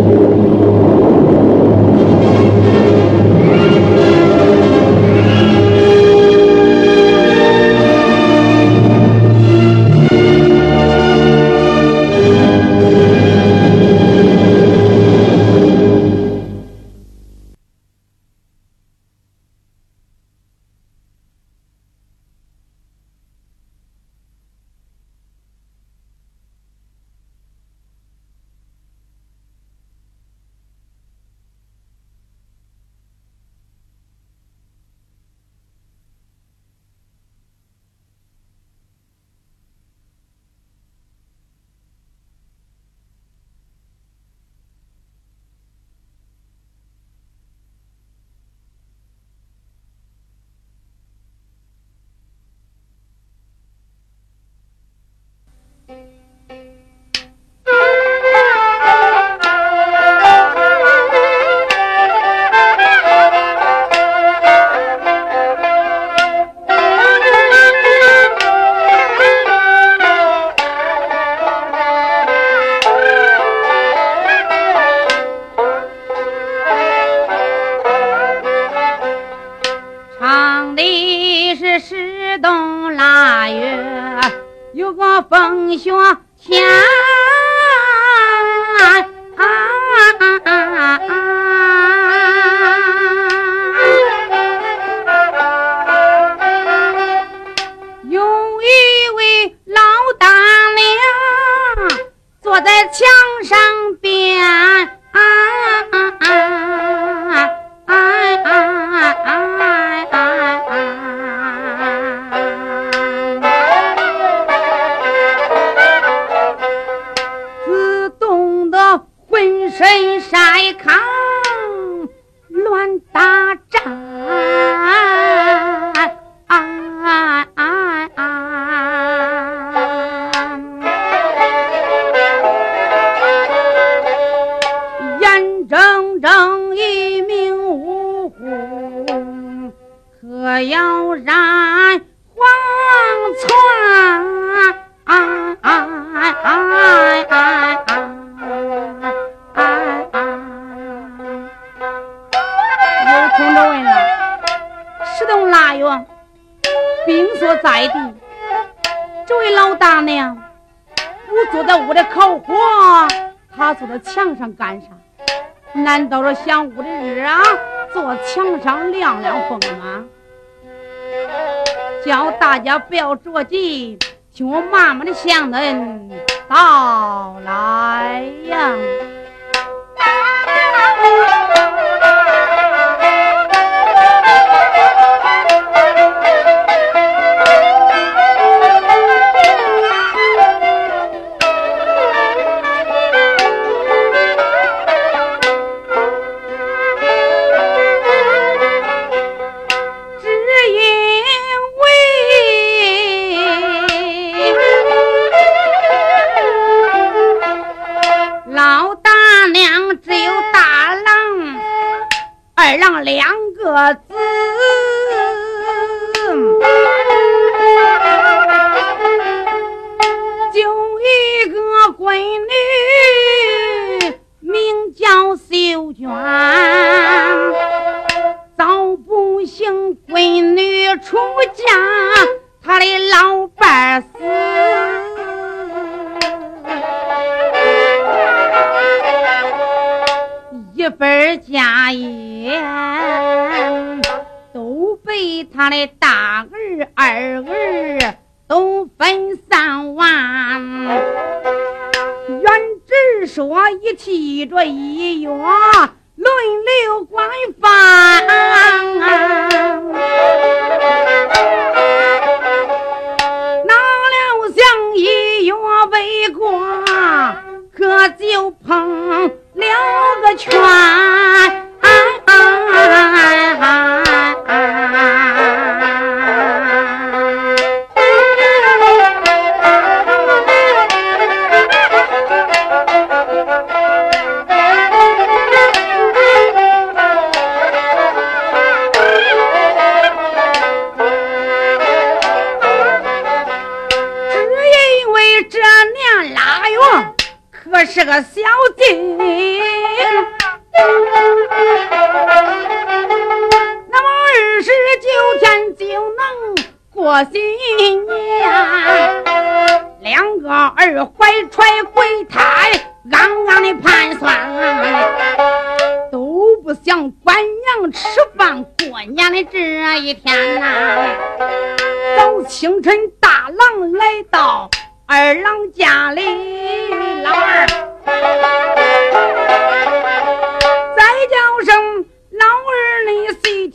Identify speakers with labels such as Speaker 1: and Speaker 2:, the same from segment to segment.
Speaker 1: 难道说想屋的日啊，坐墙上晾晾风啊？叫大家不要着急，听我慢慢的向恁到来呀。让两个子就一个闺女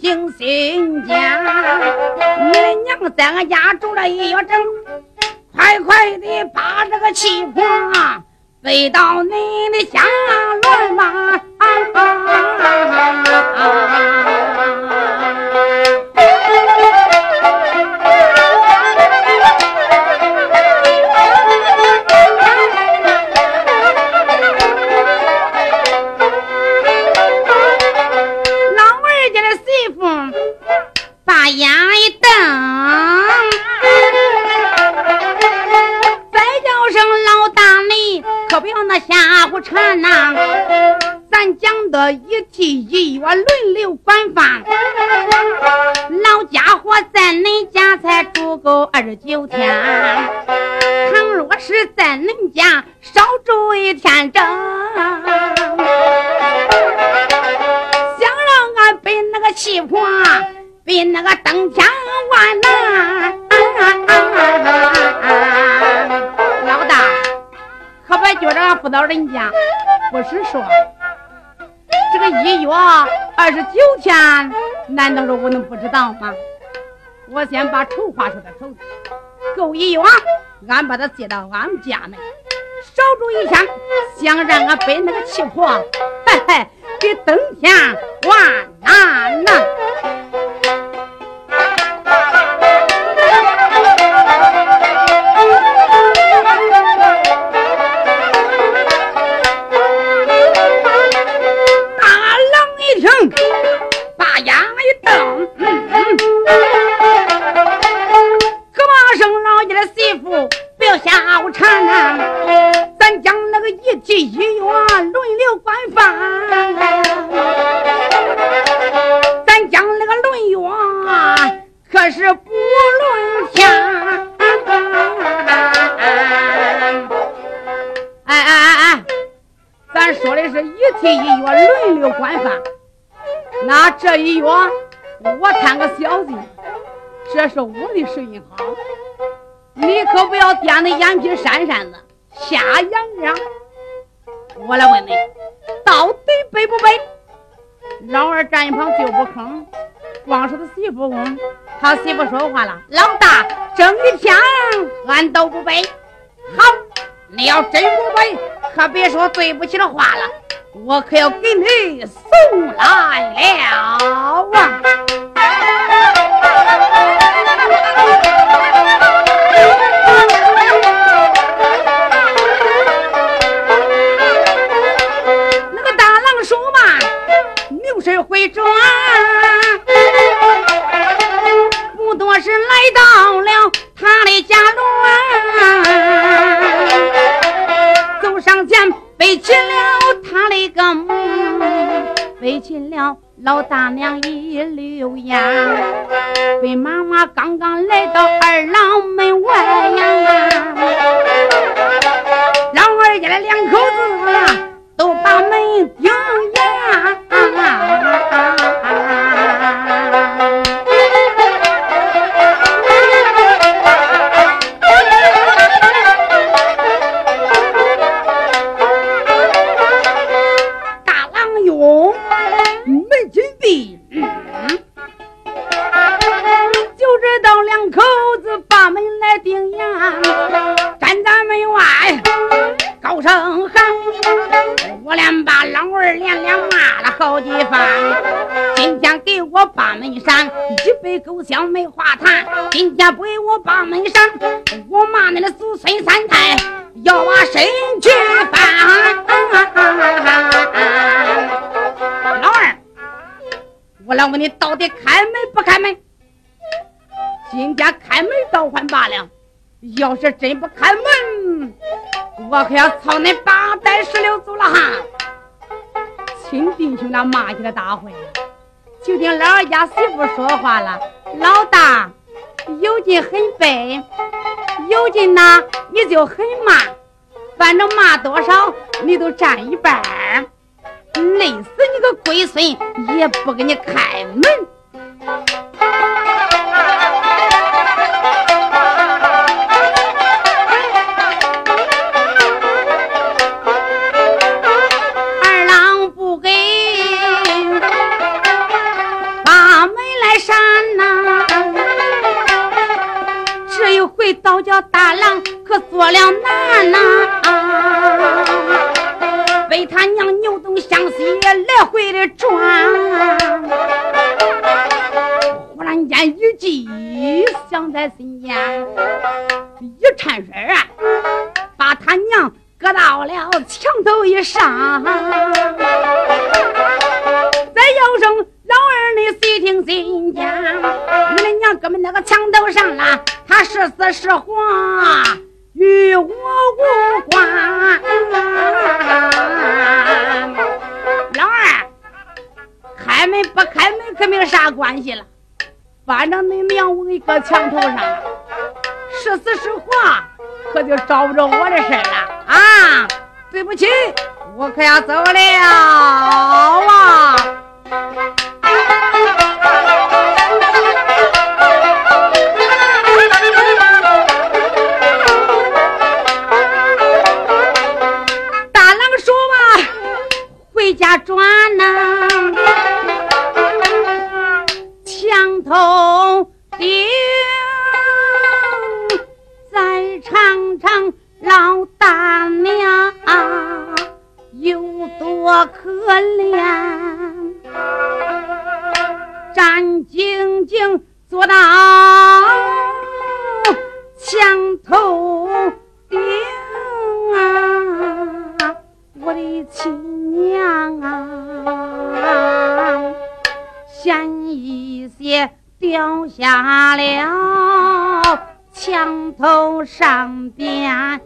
Speaker 1: 你细听心讲，你的娘在俺家住了一月整，快快的把这个气魄背到你的下轮吧。讲的一梯一月轮流管饭，老家伙在恁家才住够二十九天，倘若是在恁家少住一天整，想让俺背那个气魄，比那个登天万难。可别觉着俺不到人家，不是说这个一月二十九天，难道说我能不知道吗？我先把丑话说在头，够一月，俺把他接到俺们家来，少住一天，想让俺背那个气魄，嘿嘿，比登天还难呢。下午茶呢，咱将那个一季一院轮流管饭，咱将那个轮月可是不轮钱。哎哎哎哎，咱说的是一季一月轮流管饭，那这一月我摊个小心，这是我的生意好。你可不要点的眼皮闪闪的，瞎眼亮。我来问你，到底背不背？老二站一旁就不吭，光说他媳妇问，他媳妇说话了：“老大，整一天俺都不背。好，你要真不背，可别说对不起的话了。”我可要给你送来了啊！他的家中，走上前背起了。他的个母背起了老大娘一溜烟，背妈妈刚刚来到二郎门外呀，老二家的两口子都把门丢今天开门倒还罢了，要是真不开门，我可要操恁八代十六祖了哈！亲弟兄那骂起来大会，就听老二家媳妇说话了：“老大，有劲很背，有劲呐，你就很骂，反正骂多少你都占一半累死你个龟孙，也不给你开门。”我叫大郎可做了难呐，被他娘扭东向西来回的转，忽然间一计想在心间，一颤身啊，把他娘搁到了墙头一上，再叫声。老二，你细听心讲，你的娘根本那个墙头上啦，他是死是活与我无关。老二，开门不开门可没啥关系了，反正你娘我一个墙头上，是死是活可就找不着我的事了啊！对不起，我可要走了啊！转呐，墙头顶，再尝尝老大娘有多可怜。战兢兢坐到墙头顶啊，我的亲娘啊，险一些掉下了墙头上边，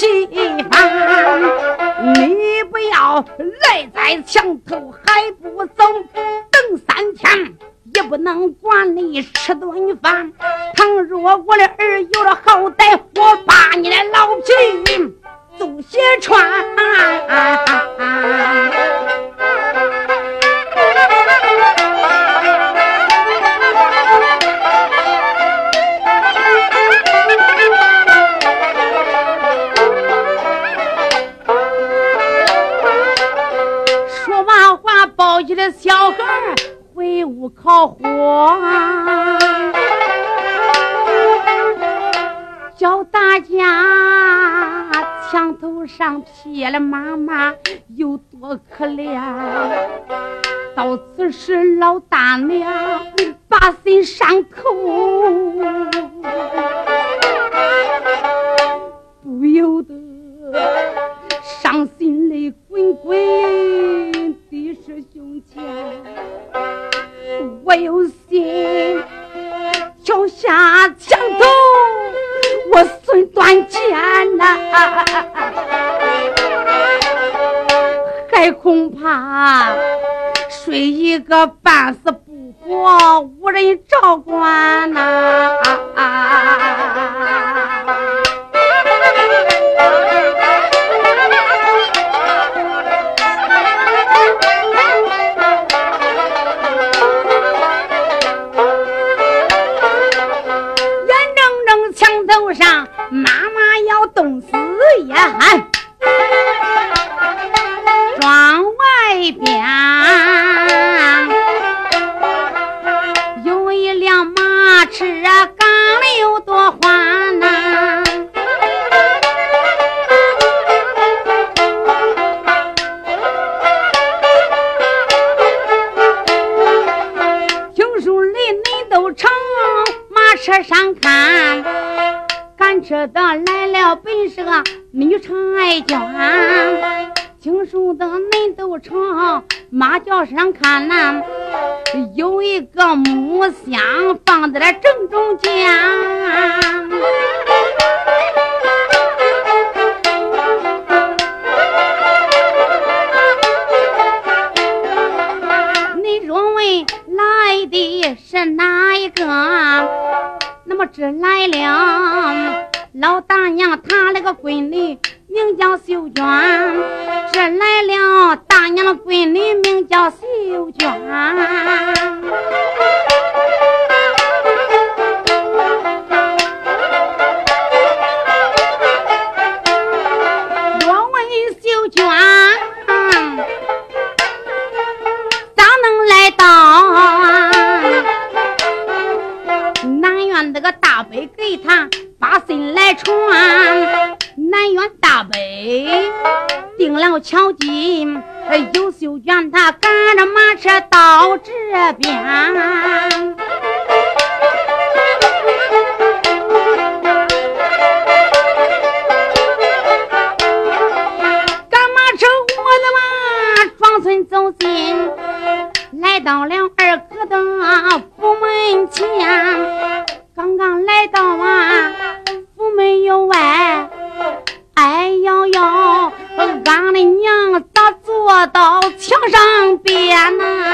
Speaker 1: 几番你不要赖在墙头还不走等三天也不能管你吃顿饭。倘若我的儿 Anak.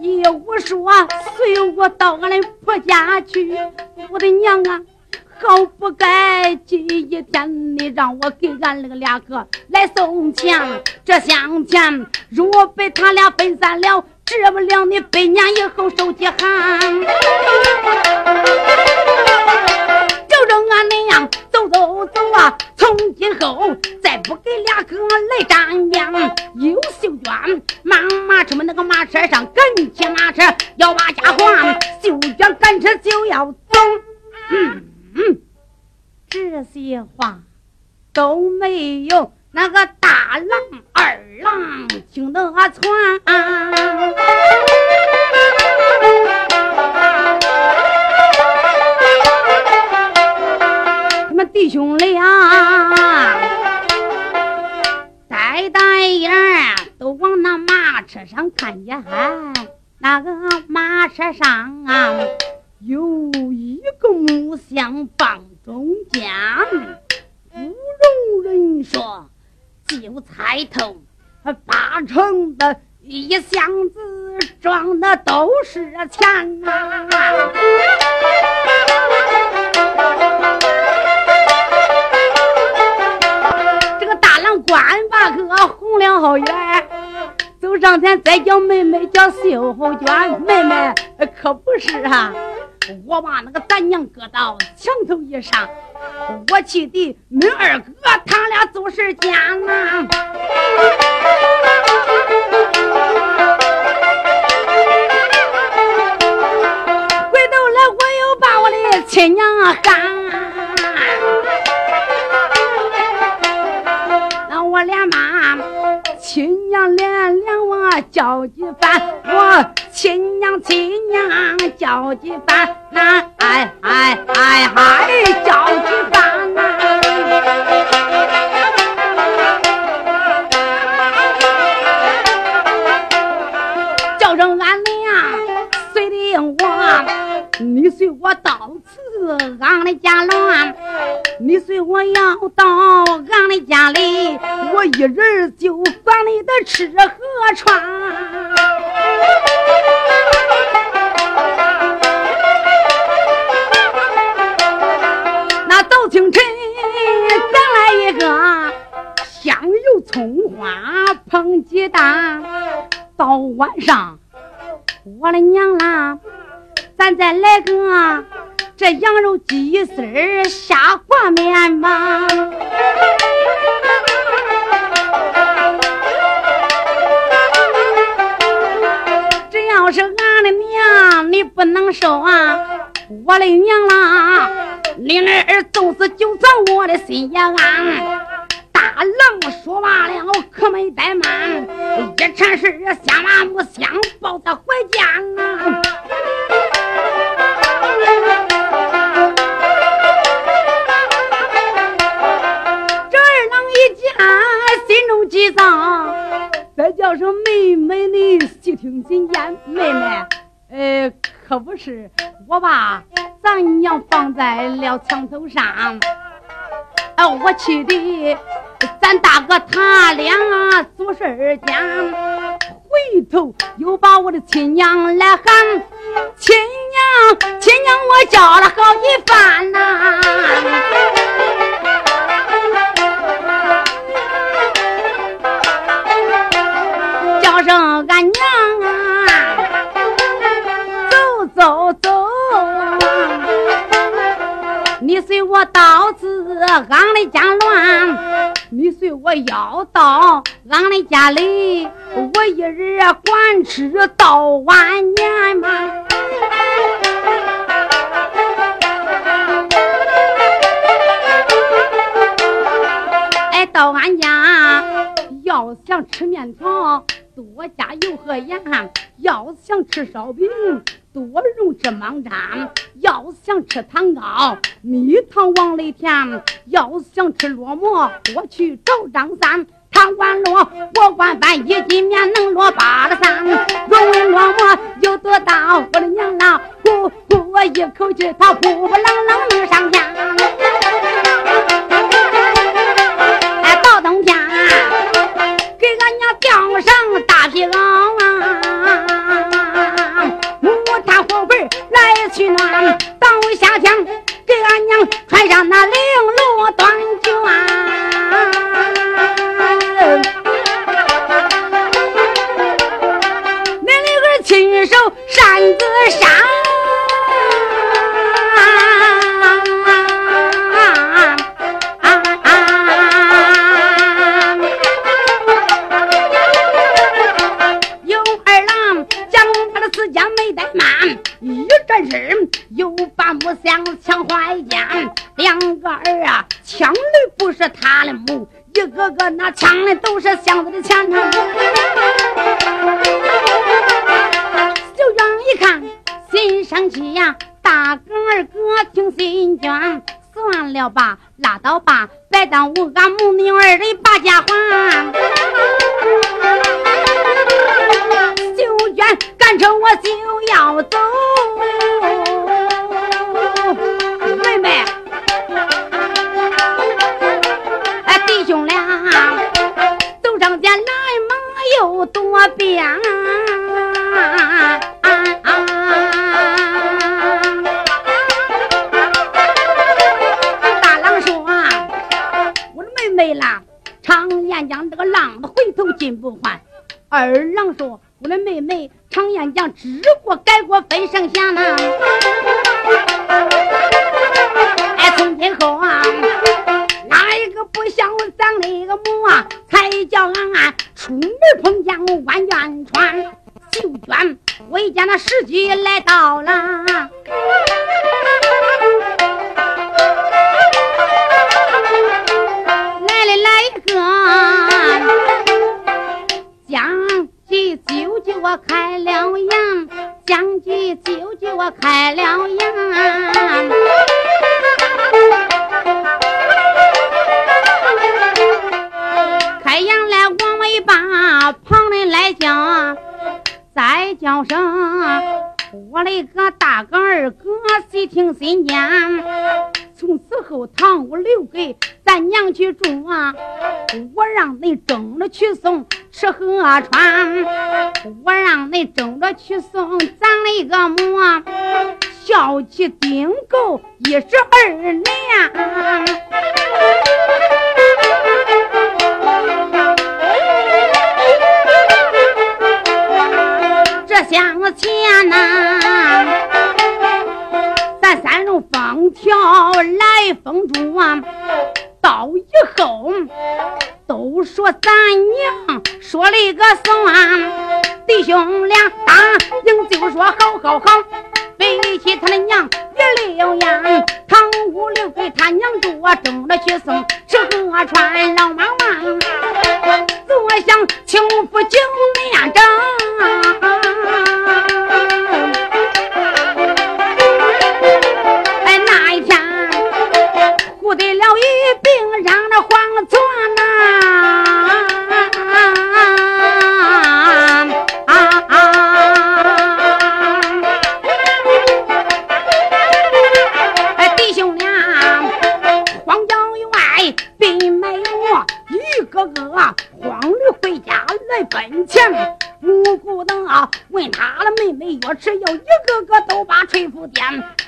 Speaker 1: 你又，我说随我到俺的婆家去，我的娘啊！好不该，今一天你让我给俺那个俩哥来送钱，这香钱如果被他俩分散了，治不了你百年以后受饥寒。就着俺那样走走走啊，从今后再。不给俩哥来张扬，有绣娟，妈妈出门那个马车上赶起马车要把家还，绣娟赶车就要走，嗯，这些话都没有那个大郎二郎听得穿，他们弟兄俩。呆呆眼都往那马车上看见。那个马车上啊，有一个木箱放中间，不容人说，就猜头八成的一箱子装的都是钱呐。大郎官把个红了好远。走上前再叫妹妹叫秀娟，妹妹可不是啊！我把那个咱娘搁到墙头一上，我气的恁二哥他俩做事奸呐！回头来我又把我的亲娘喊，几番，我亲娘亲娘叫几番，那哎哎哎哎叫几番呐！叫声俺娘随领我，你随我到此俺的家乱。我要到俺的家里，我一人就管你的吃和穿。那早清晨咱来一个香油葱花烹鸡蛋，到晚上我的娘啦，咱再来个。这羊肉鸡丝下挂面吧，只要是俺的娘，你不能收啊！我的娘啦，灵儿就是就算我的心也安。大郎说罢了，可没怠慢，一铲事儿先把木箱抱在怀间啊！心中急躁，再叫声妹妹，你细听心言。妹妹，呃，可不是我把咱娘放在了墙头上，啊，我气的咱大哥他俩做事间，回头又把我的亲娘来喊，亲娘，亲娘，我叫了好几番呐。叫声俺娘啊，走走走，你随我到此俺的家乱，你随我要到俺的家里，我一人管吃到晚年嘛。到俺家要想吃面条。多加油和盐，要想吃烧饼，多用芝麻粘；要想吃糖糕，蜜糖往里填；要想吃烙馍，我去找张三。他管烙，我管饭，一斤面能烙八个三。若问烙馍有多大，我的娘啊，呼呼我一口气，他呼呼啷啷能上天。给俺娘吊上大皮袄啊，木炭火盆来取暖。到夏天给俺娘穿上那绫罗短卷，恁女儿亲手扇子扇。又把木箱抢坏间，两个儿啊抢的不是他的母，一个个那抢的都是箱子的钱呐。小娟一看心生气呀，大哥二哥听心倦，死算了吧，拉倒吧，别耽误俺母女二人把家还。秀娟赶着我就要走，妹妹，哎，弟兄俩走上前来马又多变。讲这个浪子回头金不换。二郎说：“我的妹妹常言讲，知过改过分剩下呢。哎，从今后啊，哪一个不像咱那个母啊，才叫俺出门碰见万元川秀娟，为见那时机来到了。”我开了眼，将计就计，我开了眼。开眼来往尾巴，旁人来叫，再叫声。我的个大哥二哥，细听心间。从此后，堂屋留给咱娘去住啊！我让你争着去送吃喝穿，我让你争着去送咱那个母，孝气顶够一十二年。向前呐，咱三路封条来封住啊，到以后都说咱娘说了一个算，弟兄俩答应就说好好好，背起他的娘也留言，堂屋里给他娘多，争着去送吃喝穿，老妈妈。坐享清福九面来坟钱。五姑等啊，问他的妹妹要吃药一个个都把吹鼓点，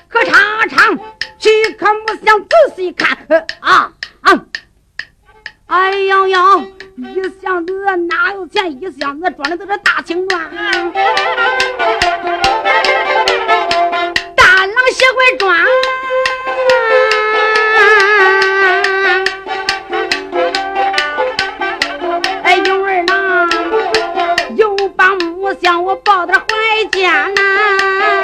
Speaker 1: 可常常去可不想仔细看啊啊！哎呀呀，一箱子哪有钱？一箱子装的都是大青砖。大郎鞋柜装。将我抱到怀间呐、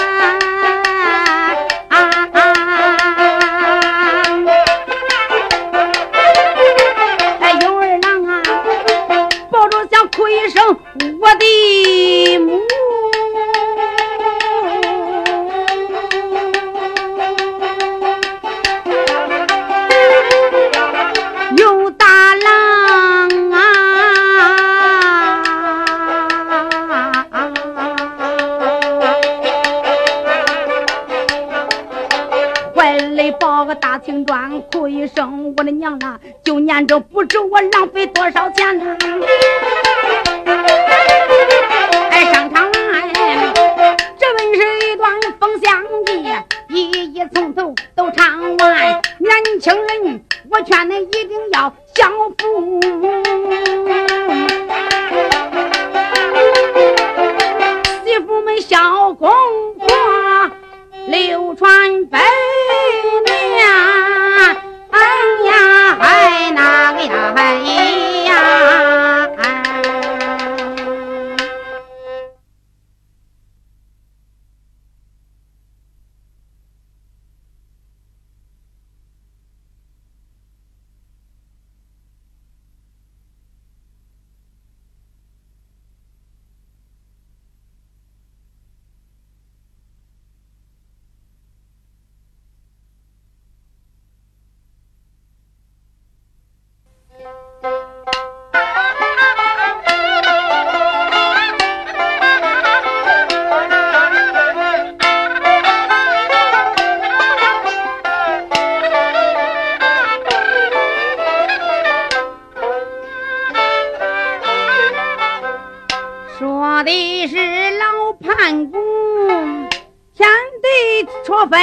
Speaker 1: 的是老盘古天地初分。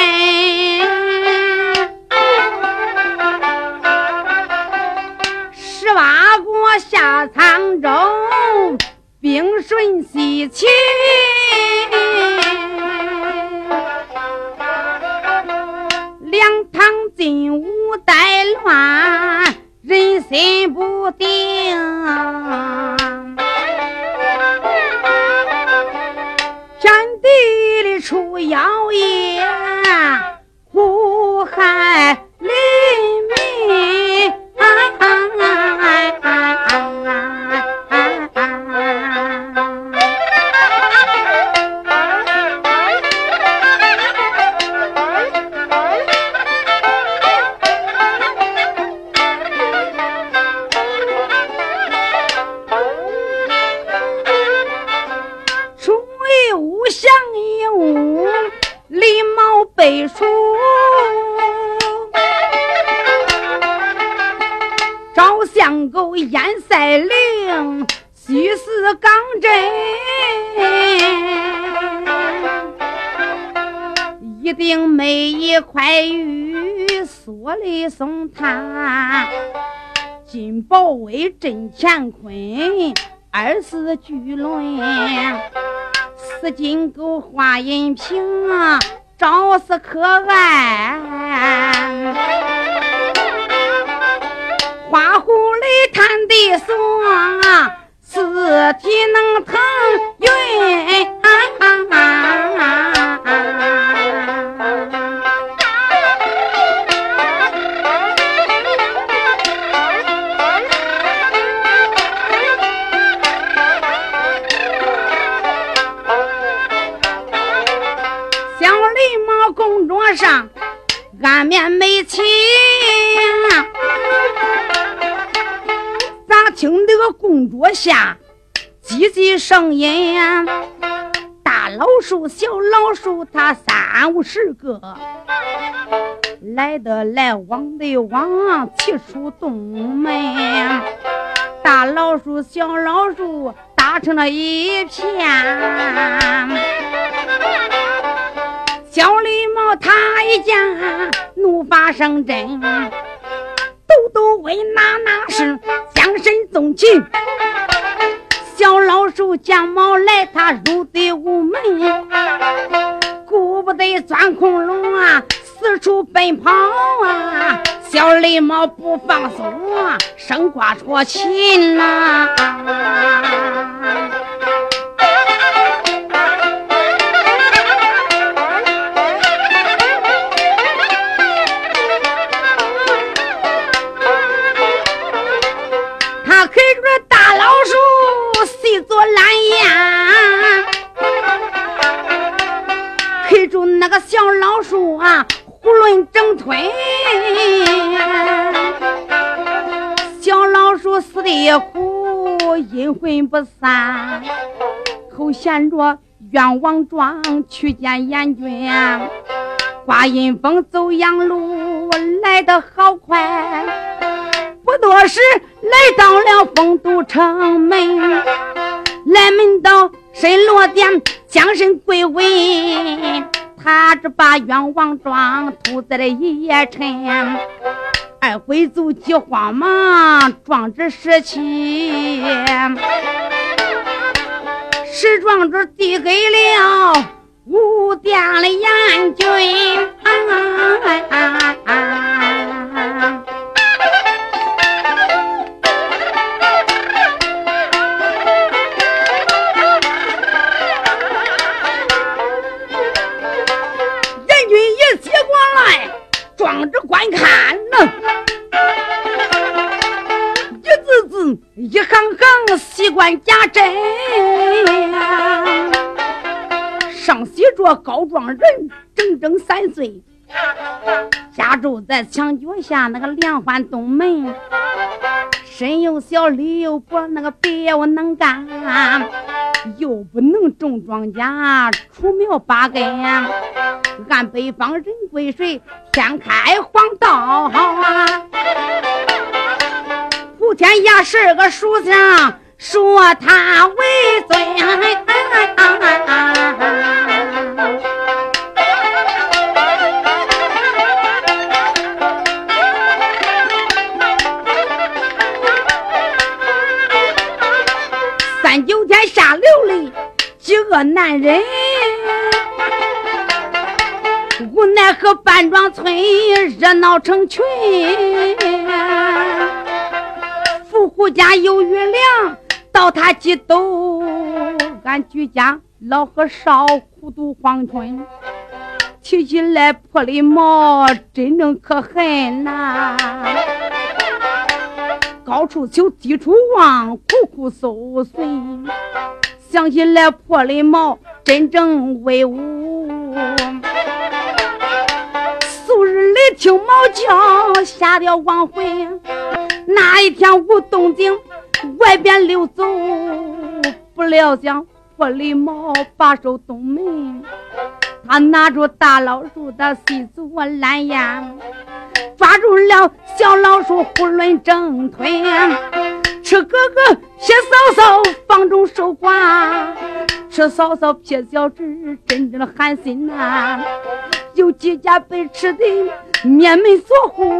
Speaker 1: 十八国下沧州兵顺西去他，金宝威镇乾坤，二四巨轮，四金钩画银瓶啊。招是可爱，花狐狸探地锁，四体能腾云。下叽叽声音？大老鼠、小老鼠，它三五十个，来的来往的往，齐出东门。大老鼠、小老鼠打成了一片。小狸猫他一见，怒发生真，抖抖为哪哪是将身纵起。小老鼠见猫来，他入得屋门，顾不得钻空笼啊，四处奔跑啊。小狸猫不放松啊，生挂戳琴呐。那个小老鼠啊，囫囵整吞，小老鼠死的苦，阴魂不散，口衔着冤枉状去见阎君。刮阴风走阳路，来得好快，不多时来到了丰都城门，来门到神罗殿，将身跪稳。他这把冤枉状吐在了一夜尘，二鬼族急慌忙状纸拾起，拾状纸递给了五殿的阎君。只观看呢，一字字，一行行，细观家珍。上写着告状人，整整三岁，家住在墙脚下那个连环东门，身又小，力又薄，那个别又能干，又不能种庄稼，除苗拔根。按北方人归水，天开黄道啊！普天下十个属相，说他为尊。个男人，无奈和半庄村热闹成群。富户家有余粮，到他几斗，俺居家老和少苦读黄春。提起来破里毛，真正可恨呐！高处求，低处望，苦苦搜寻。想起来破里毛，真正威武。素日里听毛叫，吓得往回。那一天无动静，外边溜走，不料想破里毛把守东门。他拿着大老鼠的细足烂眼，抓住了小老鼠囫囵整吞，吃哥哥撇嫂嫂房中守寡，吃嫂嫂撇小侄真正的寒心呐。有几家被吃的面门锁户，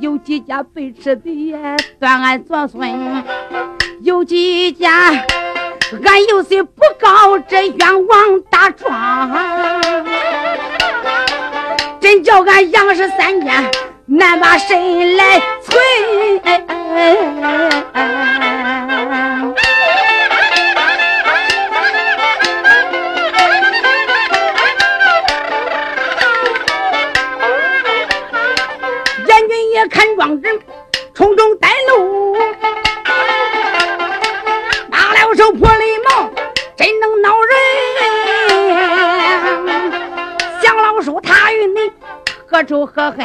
Speaker 1: 有几家被吃的断案做孙，有几家。俺有心不告这冤枉大状，真叫俺杨氏三家难把身来存。阎君爷看状人，从中带路。手破里毛，真能恼人。想老叔他与你何仇何恨？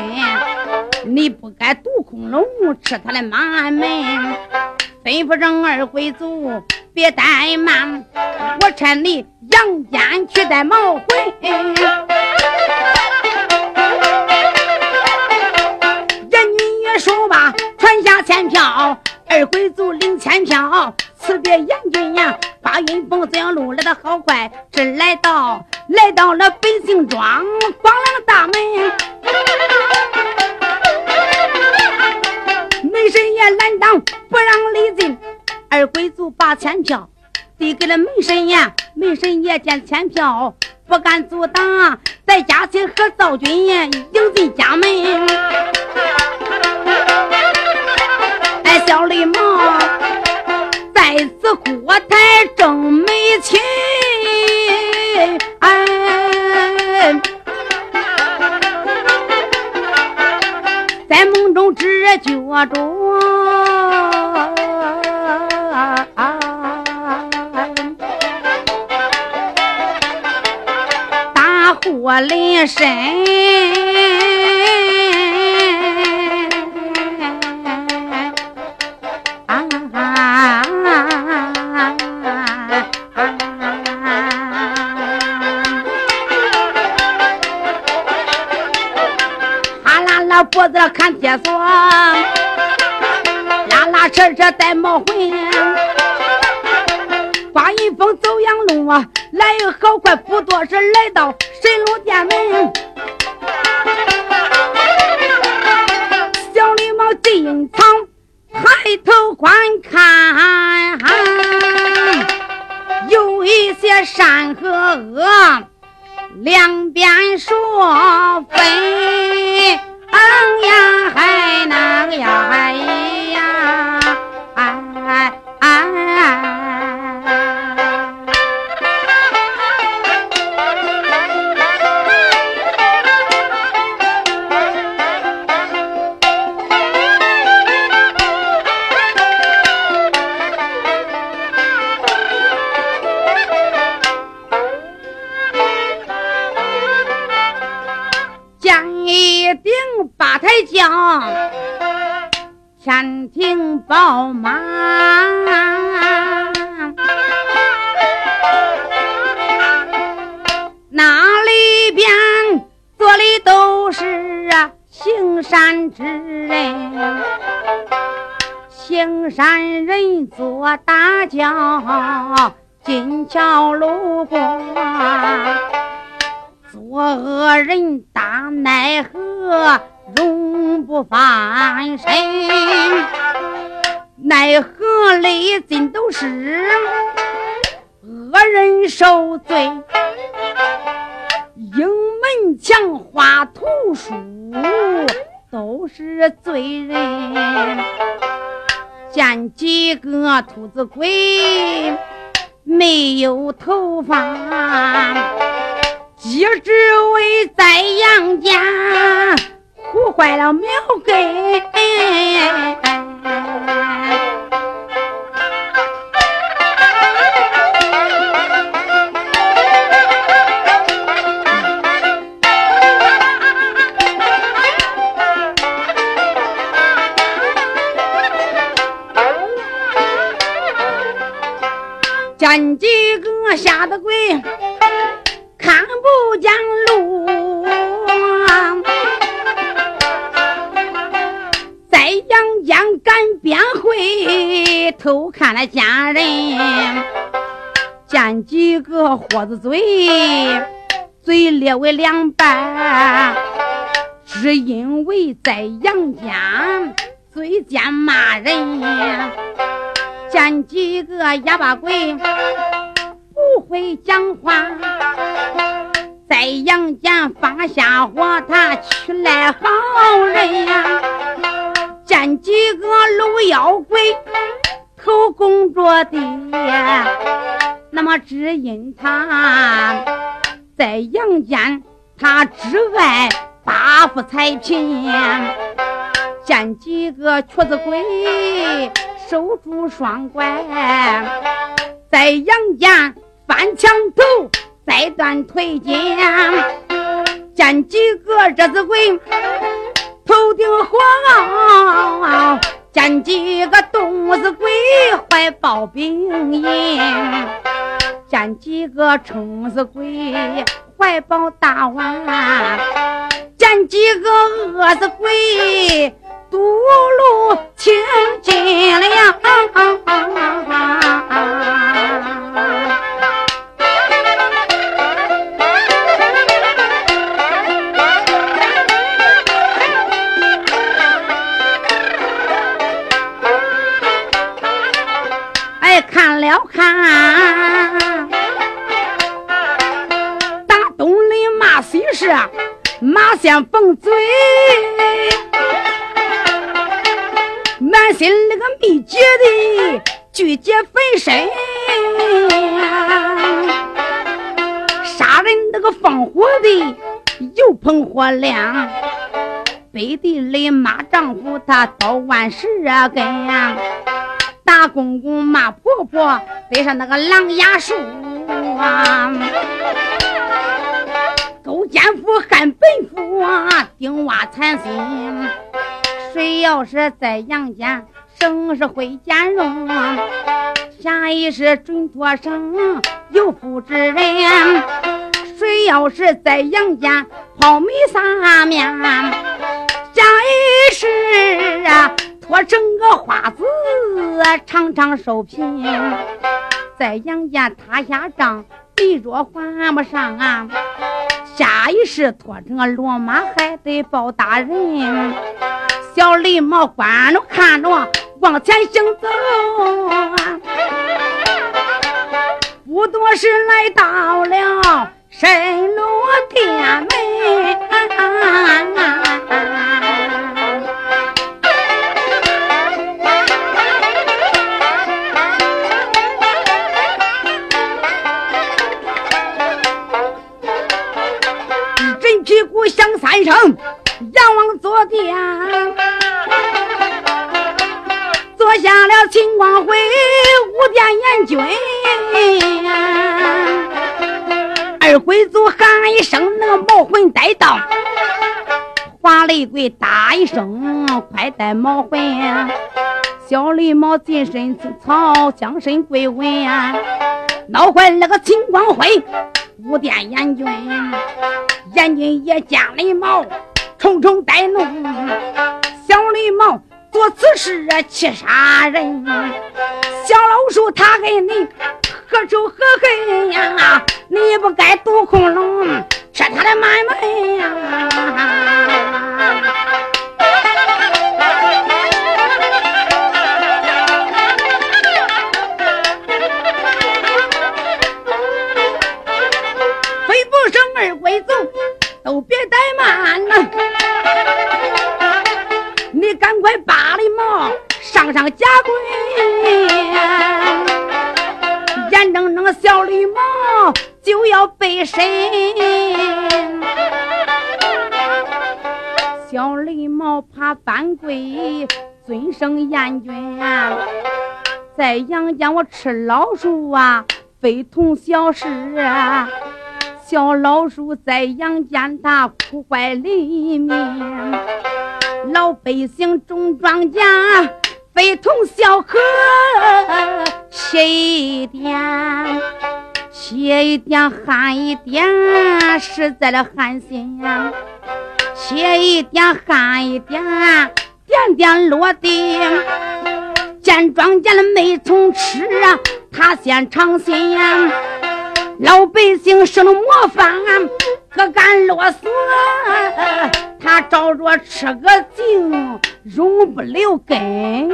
Speaker 1: 你不该毒空龙吃他的满门。吩咐人二贵族别怠慢，我趁你阳间去带毛回。人君也说罢，传下千票，二贵族领千票。辞别阎君呀，八云峰这样路来的好快，这来到来到了北杏庄光亮大门，门神爷拦挡不让里进，二贵族把钱票递给了门神爷，门神爷见钱票不敢阻挡，在家亲和赵军迎进家门，哎，小李毛。在此国台正美琴，在梦中只觉着大祸临身。脖子看铁锁，拉拉扯扯带毛混。刮一风走阳路啊，来好快，不多时来到神龙殿门。小狸猫进藏，抬头观看，有一些山和恶，两边说分。哎呀，还能呀，哎呀，哎哎。哎做大轿，金桥路过，做恶人大奈何。永不翻身，奈何历尽都是恶人受罪，营门墙画图书都是罪人。见几个兔子鬼，没有头发，几只为在杨家护坏了苗根。见几个吓得鬼看不见路，在阳间敢便会偷看了家人，见几个豁子嘴，嘴裂为两半，只因为在阳间嘴贱骂人。见几个哑巴鬼不会讲话，在阳间放下火，他娶来好人呀。见几个路妖鬼头拱着地，那么只因他在阳间，他只爱八富财贫。见几个瘸子鬼。守住双拐，在阳间翻墙头，再断腿筋。见几个热子鬼头顶火，见几个冻死鬼怀抱冰银，见几个撑死鬼怀抱大碗，见几个饿死鬼。堵路清尽了，哎，看了看，大东里骂谁是马先崩嘴。满心那个秘诀的聚结分身，杀人那个放火的又捧火亮，背地里骂丈夫他刀万十根，大公公骂婆婆背上那个狼牙树啊，勾奸夫害本夫啊，丁挖残心。谁要是在阳间生是会兼容，下一世准托生有福之人。谁要是在阳间泡米撒面，下一世啊托成个花子常常受贫。在阳间塌下账，地着还不上啊，下一世拖着个骡马还得报大人。小狸猫关着看着，往前行走，不多时来到了神罗殿门。一阵屁股响三声。仰望坐殿，坐下了秦光辉五殿阎君。二鬼子喊一声，那个毛魂带到。华雷贵打一声，快带毛魂。小狸猫近身草，将身归稳呀。闹坏那个秦光辉五殿阎君，阎君也见狸猫。重重带怒，小狸猫做此事气杀人，小老鼠他给你何仇何恨呀？你不该毒恐龙接他的买卖呀！吩咐声儿归走，都别怠慢呐！你赶快扒了毛，上上家规，眼睁睁小绿毛。就要被审。小绿毛怕犯规，尊生阎君啊！在阳间我吃老鼠啊，非同小事啊！小老鼠在阳间它苦坏黎民，老百姓种庄稼非同小可，谁点，歇一点，旱一点，实在的寒心呀。歇一点，旱一点，点点落地。见庄稼了没虫吃啊，他先尝心呀。老百姓生了模范，可敢啰嗦？他照着吃个净，容不留根。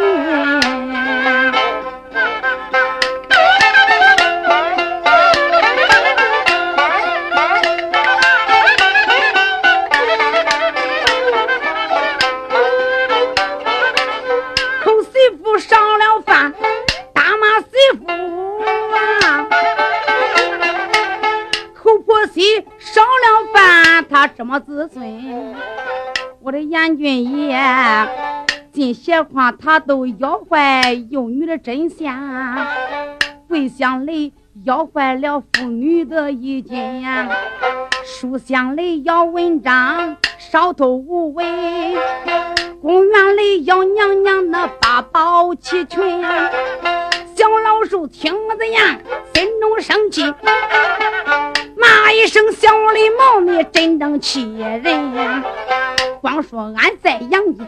Speaker 1: 进邪框，他都要坏幼女的真相，跪香雷要坏了妇女的衣襟，书香雷要文章少偷无为，公园里要娘娘那八宝齐全。小老鼠听这样，心中生气。骂一声小狸猫，你真正气人！光说俺在阳间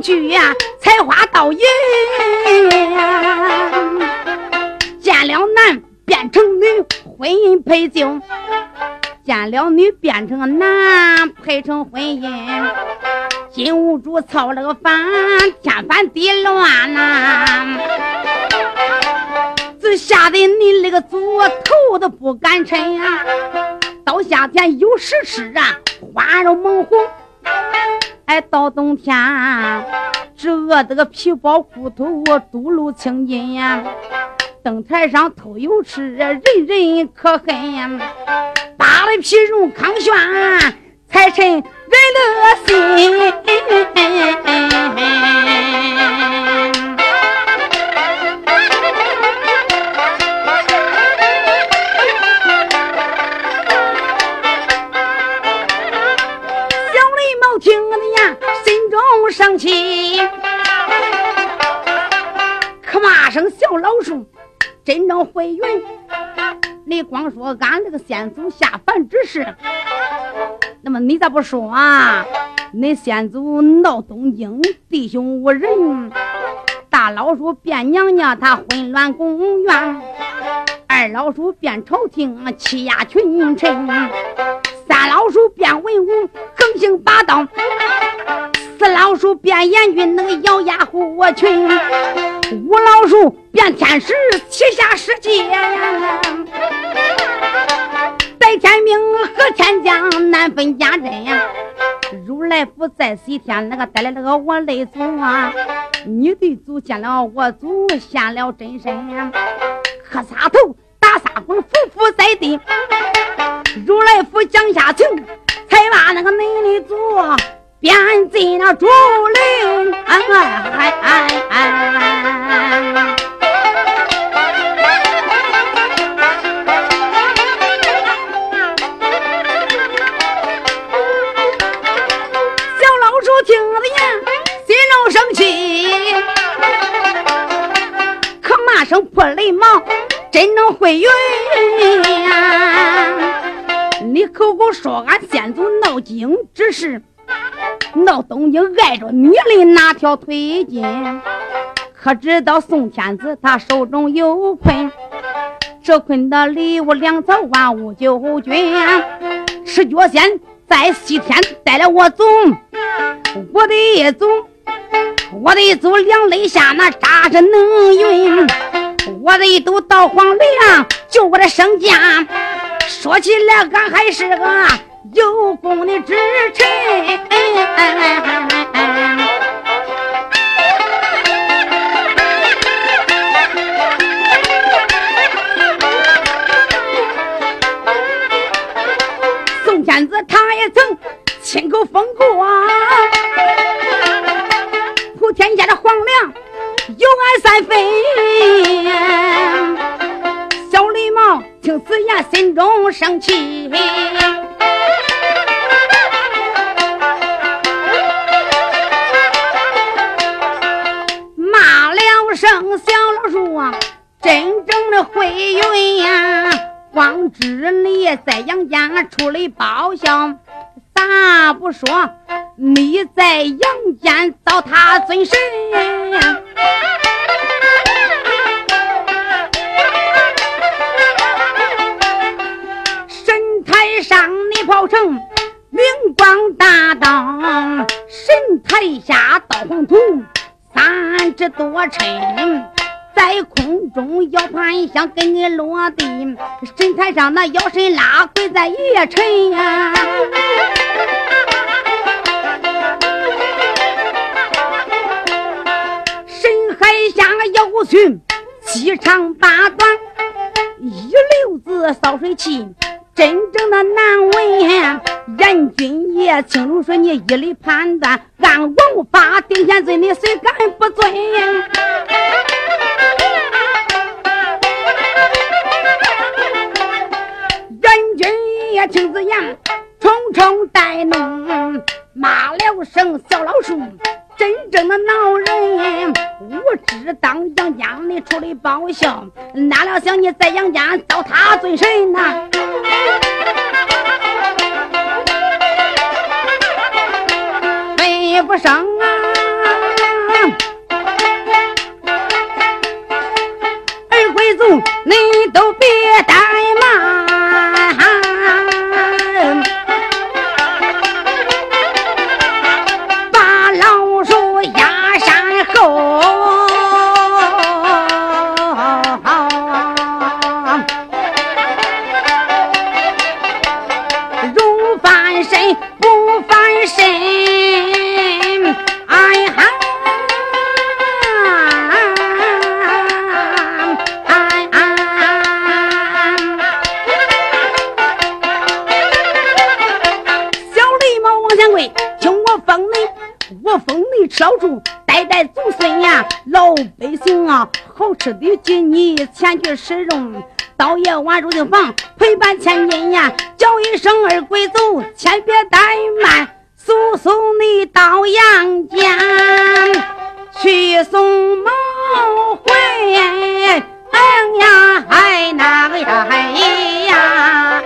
Speaker 1: 去呀，采花盗银，见了男变成女，婚姻配就；见了女变成男，配成婚姻。金兀术操了个反，天翻地乱呐！这吓得你那个祖头都不敢抻呀！到夏天有时吃啊，花肉猛红。哎，到冬天，只饿得个皮包骨头，我肚露青筋呀。灯台上偷油吃，人人可恨呀。扒了皮肉抗炫，说俺这个先祖下凡之事，那么你咋不说啊？恁先祖闹东京，弟兄无人，大老鼠变娘娘，他混乱宫院；二老鼠变朝廷，欺压群臣；三老鼠变文武，横行霸道。四老鼠变阎君，那个咬牙护我群；五老鼠变天使，七下世界。白天明和天将难分家珍呀。如来佛在西天，那个带来那个我累祖啊！你的祖见了我祖现了真身！磕仨头，打仨滚，伏伏在地。如来佛降下情，才把那个恁的祖。变进了竹林，哎哎哎哎！小老鼠听了言，心中生气，可骂声破雷毛，真能会云呀！你口口说俺先祖闹经之事。闹东京碍着你的哪条腿筋？可知道宋天子他手中有困，这困的礼物粮草万物九军，赤脚仙在西天带了我走，我的走，我的走，两肋下那扎着能运，我的都到黄梁救我的生家。说起来，俺还是个有功的之臣。宋天子他也曾亲口封过，普天下的皇粮有俺三分。小李毛听此言，心中生气，骂了声小老鼠啊！真正的会运呀，光知你在杨家出了报效，咋不说你在阳间遭他尊神？神台上你跑成明光大道，神台下倒黄土三尺多沉，在空中摇盘香给你落地，神台上那妖神拉跪在夜沉呀，神海下妖群七长八短，一溜子扫水器。真正的难为，人君也清楚说你一理判断，按王法定天罪，你谁敢不遵？人君也听此言，重重带怒，骂了声小老鼠。真正的恼人，我只当杨家你出来报效，哪料想你在杨家遭他罪神呐！飞不生啊！二贵族，你都别怠慢。小住代代祖孙呀，老百姓啊，好吃的紧你前去食用。到夜晚入的房，陪伴千金呀，叫一声儿鬼走，千别怠慢，速送你到阳间去送毛哎呀，哎那个呀，哎呀。